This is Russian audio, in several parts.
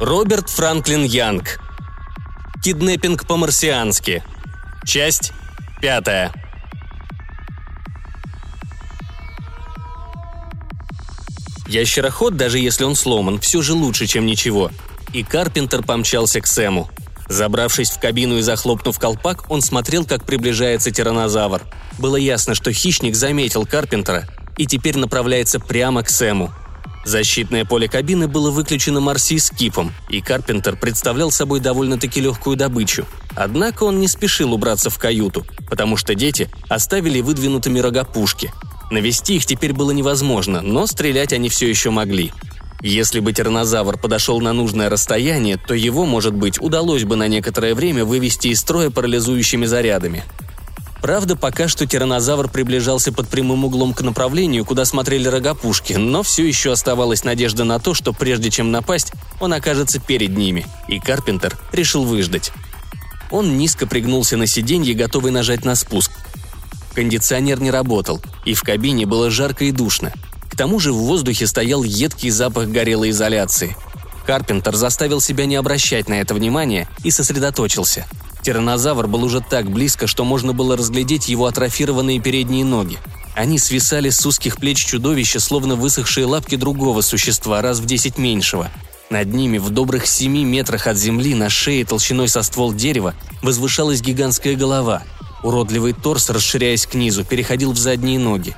Роберт Франклин Янг. Киднеппинг по-марсиански. Часть пятая. Ящероход, даже если он сломан, все же лучше, чем ничего. И Карпентер помчался к Сэму. Забравшись в кабину и захлопнув колпак, он смотрел, как приближается тиранозавр. Было ясно, что хищник заметил Карпентера и теперь направляется прямо к Сэму. Защитное поле кабины было выключено Марси с кипом, и Карпентер представлял собой довольно-таки легкую добычу. Однако он не спешил убраться в каюту, потому что дети оставили выдвинутыми рогопушки. Навести их теперь было невозможно, но стрелять они все еще могли. Если бы тиранозавр подошел на нужное расстояние, то его, может быть, удалось бы на некоторое время вывести из строя парализующими зарядами. Правда, пока что тиранозавр приближался под прямым углом к направлению, куда смотрели рогопушки, но все еще оставалась надежда на то, что прежде чем напасть, он окажется перед ними, и Карпентер решил выждать. Он низко пригнулся на сиденье, готовый нажать на спуск. Кондиционер не работал, и в кабине было жарко и душно. К тому же в воздухе стоял едкий запах горелой изоляции. Карпентер заставил себя не обращать на это внимания и сосредоточился – Тиранозавр был уже так близко, что можно было разглядеть его атрофированные передние ноги. Они свисали с узких плеч чудовища, словно высохшие лапки другого существа, раз в десять меньшего. Над ними, в добрых семи метрах от земли, на шее толщиной со ствол дерева, возвышалась гигантская голова. Уродливый торс, расширяясь к низу, переходил в задние ноги.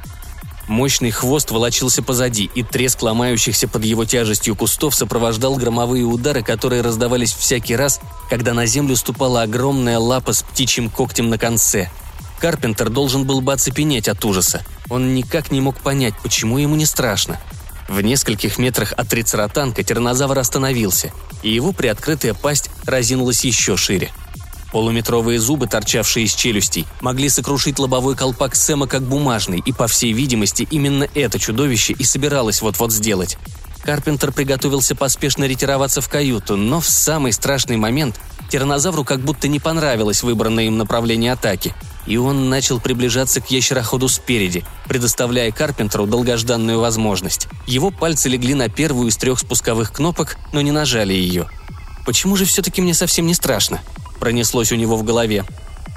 Мощный хвост волочился позади, и треск ломающихся под его тяжестью кустов сопровождал громовые удары, которые раздавались всякий раз, когда на землю ступала огромная лапа с птичьим когтем на конце. Карпентер должен был бы оцепенеть от ужаса. Он никак не мог понять, почему ему не страшно. В нескольких метрах от трицератанка тиранозавр остановился, и его приоткрытая пасть разинулась еще шире – Полуметровые зубы, торчавшие из челюстей, могли сокрушить лобовой колпак Сэма как бумажный, и, по всей видимости, именно это чудовище и собиралось вот-вот сделать. Карпентер приготовился поспешно ретироваться в каюту, но в самый страшный момент тиранозавру как будто не понравилось выбранное им направление атаки, и он начал приближаться к ящероходу спереди, предоставляя Карпентеру долгожданную возможность. Его пальцы легли на первую из трех спусковых кнопок, но не нажали ее. «Почему же все-таки мне совсем не страшно?» Пронеслось у него в голове.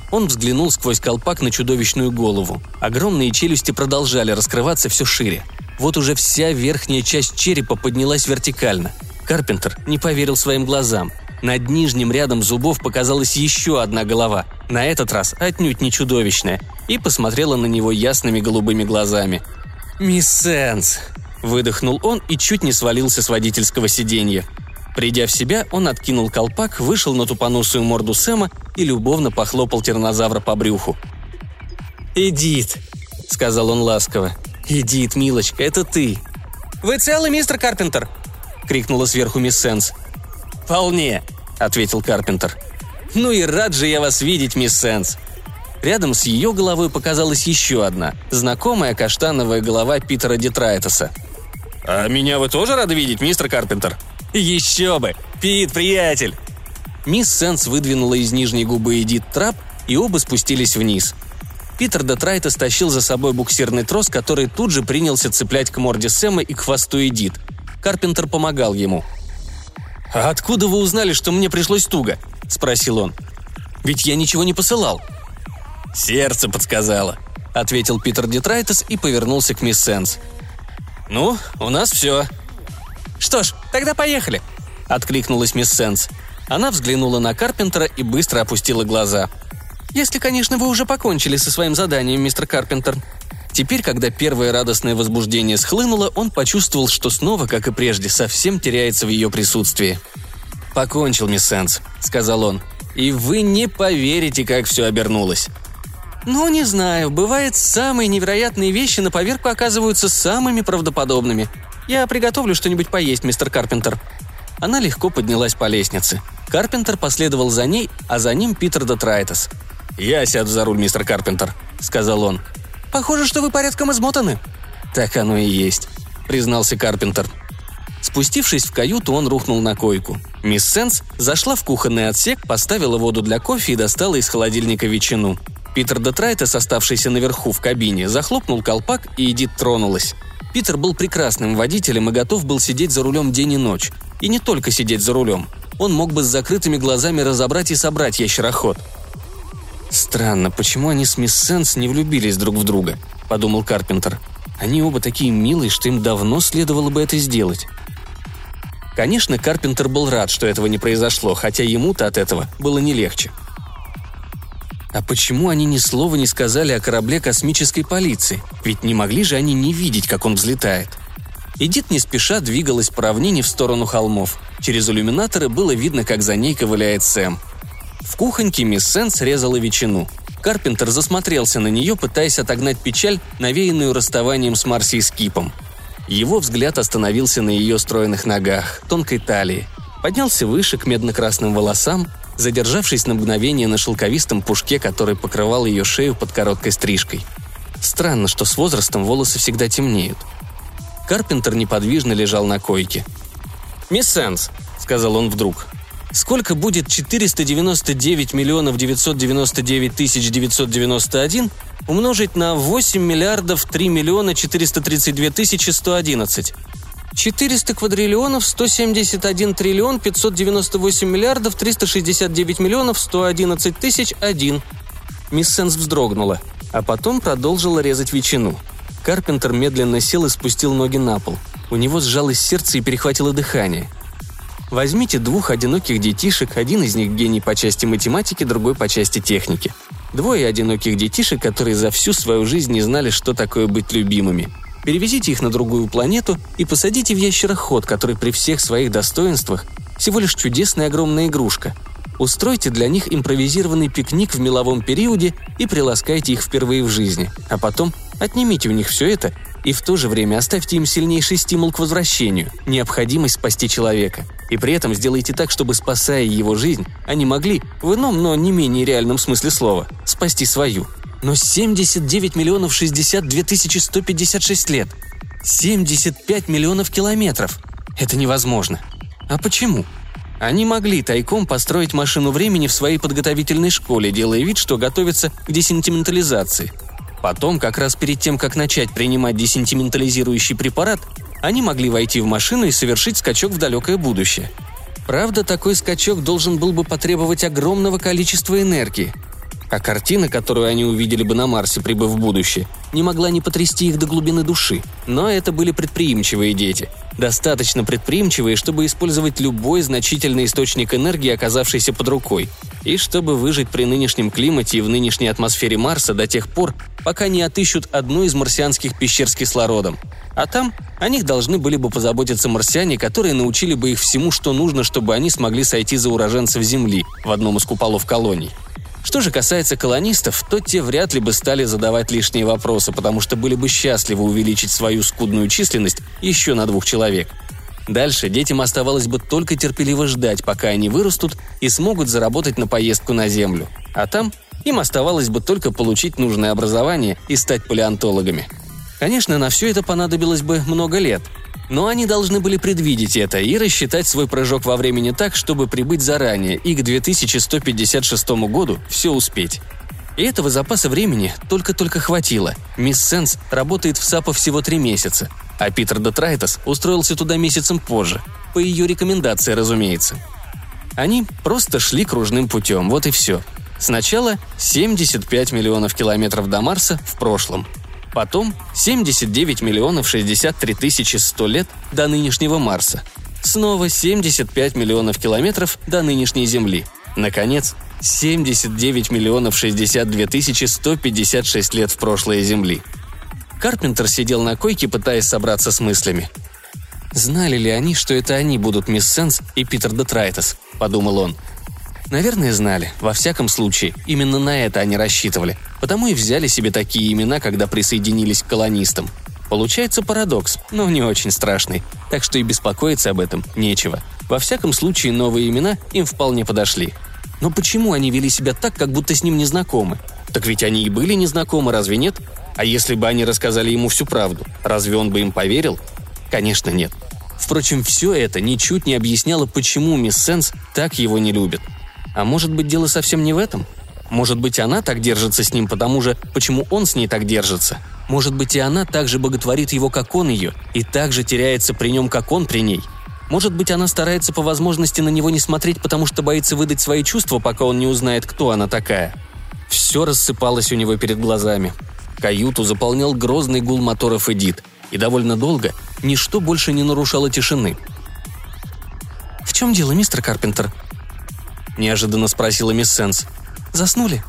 Он взглянул сквозь колпак на чудовищную голову. Огромные челюсти продолжали раскрываться все шире. Вот уже вся верхняя часть черепа поднялась вертикально. Карпентер не поверил своим глазам. Над нижним рядом зубов показалась еще одна голова, на этот раз отнюдь не чудовищная, и посмотрела на него ясными голубыми глазами. «Мисс Сенс!» – выдохнул он и чуть не свалился с водительского сиденья. Придя в себя, он откинул колпак, вышел на тупоносую морду Сэма и любовно похлопал тернозавра по брюху. «Эдит», — сказал он ласково. «Эдит, милочка, это ты». «Вы целы, мистер Карпентер?» — крикнула сверху мисс Сенс. «Вполне», — ответил Карпентер. «Ну и рад же я вас видеть, мисс Сенс». Рядом с ее головой показалась еще одна, знакомая каштановая голова Питера Детрайтеса. «А меня вы тоже рады видеть, мистер Карпентер?» «Еще бы! Пит, приятель!» Мисс Сенс выдвинула из нижней губы Эдит трап, и оба спустились вниз. Питер Детрайта стащил за собой буксирный трос, который тут же принялся цеплять к морде Сэма и к хвосту Эдит. Карпентер помогал ему. «А откуда вы узнали, что мне пришлось туго?» – спросил он. «Ведь я ничего не посылал». «Сердце подсказало», – ответил Питер Детрайтес и повернулся к мисс Сенс. «Ну, у нас все», «Что ж, тогда поехали!» – откликнулась мисс Сенс. Она взглянула на Карпентера и быстро опустила глаза. «Если, конечно, вы уже покончили со своим заданием, мистер Карпентер». Теперь, когда первое радостное возбуждение схлынуло, он почувствовал, что снова, как и прежде, совсем теряется в ее присутствии. «Покончил, мисс Сенс», — сказал он. «И вы не поверите, как все обернулось». «Ну, не знаю. Бывает, самые невероятные вещи на поверку оказываются самыми правдоподобными. «Я приготовлю что-нибудь поесть, мистер Карпентер». Она легко поднялась по лестнице. Карпентер последовал за ней, а за ним Питер Детрайтес. «Я сяду за руль, мистер Карпентер», — сказал он. «Похоже, что вы порядком измотаны». «Так оно и есть», — признался Карпентер. Спустившись в каюту, он рухнул на койку. Мисс Сенс зашла в кухонный отсек, поставила воду для кофе и достала из холодильника ветчину. Питер Детрайтес, оставшийся наверху в кабине, захлопнул колпак, и Эдит тронулась. Питер был прекрасным водителем и готов был сидеть за рулем день и ночь. И не только сидеть за рулем. Он мог бы с закрытыми глазами разобрать и собрать ящероход. «Странно, почему они с мисс Сенс не влюбились друг в друга?» – подумал Карпентер. «Они оба такие милые, что им давно следовало бы это сделать». Конечно, Карпентер был рад, что этого не произошло, хотя ему-то от этого было не легче. А почему они ни слова не сказали о корабле космической полиции? Ведь не могли же они не видеть, как он взлетает. Эдит не спеша двигалась по равнине в сторону холмов. Через иллюминаторы было видно, как за ней ковыляет Сэм. В кухоньке мисс Сен срезала ветчину. Карпентер засмотрелся на нее, пытаясь отогнать печаль, навеянную расставанием с Марси и Скипом. Его взгляд остановился на ее стройных ногах, тонкой талии. Поднялся выше к медно-красным волосам, задержавшись на мгновение на шелковистом пушке, который покрывал ее шею под короткой стрижкой. Странно, что с возрастом волосы всегда темнеют. Карпентер неподвижно лежал на койке. «Мисс Сенс», — сказал он вдруг, — «сколько будет 499 миллионов 999 тысяч 991 умножить на 8 миллиардов 3 миллиона 432 тысячи 111?» 400 квадриллионов 171 триллион 598 миллиардов 369 миллионов 111 тысяч 1. Мисс Сенс вздрогнула, а потом продолжила резать ветчину. Карпентер медленно сел и спустил ноги на пол. У него сжалось сердце и перехватило дыхание. Возьмите двух одиноких детишек, один из них гений по части математики, другой по части техники. Двое одиноких детишек, которые за всю свою жизнь не знали, что такое быть любимыми – перевезите их на другую планету и посадите в ящероход, который при всех своих достоинствах всего лишь чудесная огромная игрушка. Устройте для них импровизированный пикник в меловом периоде и приласкайте их впервые в жизни, а потом отнимите у них все это и в то же время оставьте им сильнейший стимул к возвращению, необходимость спасти человека. И при этом сделайте так, чтобы, спасая его жизнь, они могли, в ином, но не менее реальном смысле слова, спасти свою – но 79 миллионов 62 тысячи 156 лет. 75 миллионов километров. Это невозможно. А почему? Они могли тайком построить машину времени в своей подготовительной школе, делая вид, что готовятся к десентиментализации. Потом, как раз перед тем, как начать принимать десентиментализирующий препарат, они могли войти в машину и совершить скачок в далекое будущее. Правда, такой скачок должен был бы потребовать огромного количества энергии – а картина, которую они увидели бы на Марсе, прибыв в будущее, не могла не потрясти их до глубины души. Но это были предприимчивые дети. Достаточно предприимчивые, чтобы использовать любой значительный источник энергии, оказавшийся под рукой. И чтобы выжить при нынешнем климате и в нынешней атмосфере Марса до тех пор, пока не отыщут одну из марсианских пещер с кислородом. А там о них должны были бы позаботиться марсиане, которые научили бы их всему, что нужно, чтобы они смогли сойти за уроженцев Земли в одном из куполов колоний. Что же касается колонистов, то те вряд ли бы стали задавать лишние вопросы, потому что были бы счастливы увеличить свою скудную численность еще на двух человек. Дальше детям оставалось бы только терпеливо ждать, пока они вырастут и смогут заработать на поездку на Землю. А там им оставалось бы только получить нужное образование и стать палеонтологами. Конечно, на все это понадобилось бы много лет – но они должны были предвидеть это и рассчитать свой прыжок во времени так, чтобы прибыть заранее и к 2156 году все успеть. И этого запаса времени только-только хватило. Мисс Сенс работает в САПа всего три месяца, а Питер Детрайтес устроился туда месяцем позже. По ее рекомендации, разумеется. Они просто шли кружным путем, вот и все. Сначала 75 миллионов километров до Марса в прошлом – Потом 79 миллионов 63 тысячи 100 лет до нынешнего Марса. Снова 75 миллионов километров до нынешней Земли. Наконец, 79 миллионов 62 тысячи 156 лет в прошлое Земли. Карпентер сидел на койке, пытаясь собраться с мыслями. «Знали ли они, что это они будут мисс Сенс и Питер Детрайтес?» – подумал он – Наверное, знали. Во всяком случае, именно на это они рассчитывали. Потому и взяли себе такие имена, когда присоединились к колонистам. Получается парадокс, но не очень страшный. Так что и беспокоиться об этом нечего. Во всяком случае, новые имена им вполне подошли. Но почему они вели себя так, как будто с ним не знакомы? Так ведь они и были незнакомы, разве нет? А если бы они рассказали ему всю правду, разве он бы им поверил? Конечно, нет. Впрочем, все это ничуть не объясняло, почему мисс Сенс так его не любит. А может быть, дело совсем не в этом? Может быть, она так держится с ним потому же, почему он с ней так держится? Может быть, и она так же боготворит его, как он ее, и так же теряется при нем, как он при ней? Может быть, она старается по возможности на него не смотреть, потому что боится выдать свои чувства, пока он не узнает, кто она такая. Все рассыпалось у него перед глазами. Каюту заполнял грозный гул моторов Эдит, и довольно долго ничто больше не нарушало тишины. «В чем дело, мистер Карпентер?» – неожиданно спросила мисс Сенс. «Заснули?»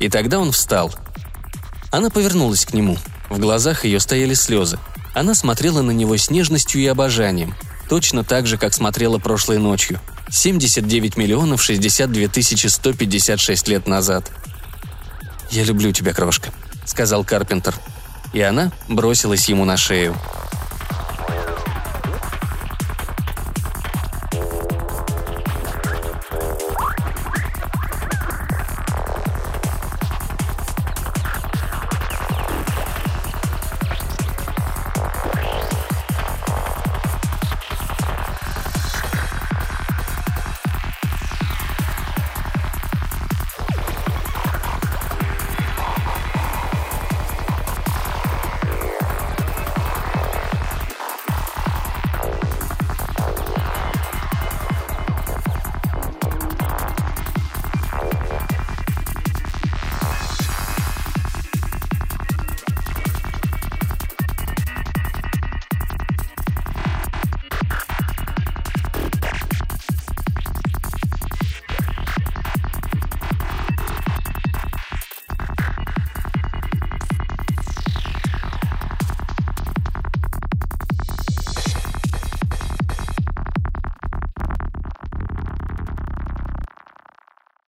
И тогда он встал. Она повернулась к нему. В глазах ее стояли слезы. Она смотрела на него с нежностью и обожанием. Точно так же, как смотрела прошлой ночью. 79 миллионов 62 тысячи 156 лет назад. «Я люблю тебя, крошка», — сказал Карпентер. И она бросилась ему на шею.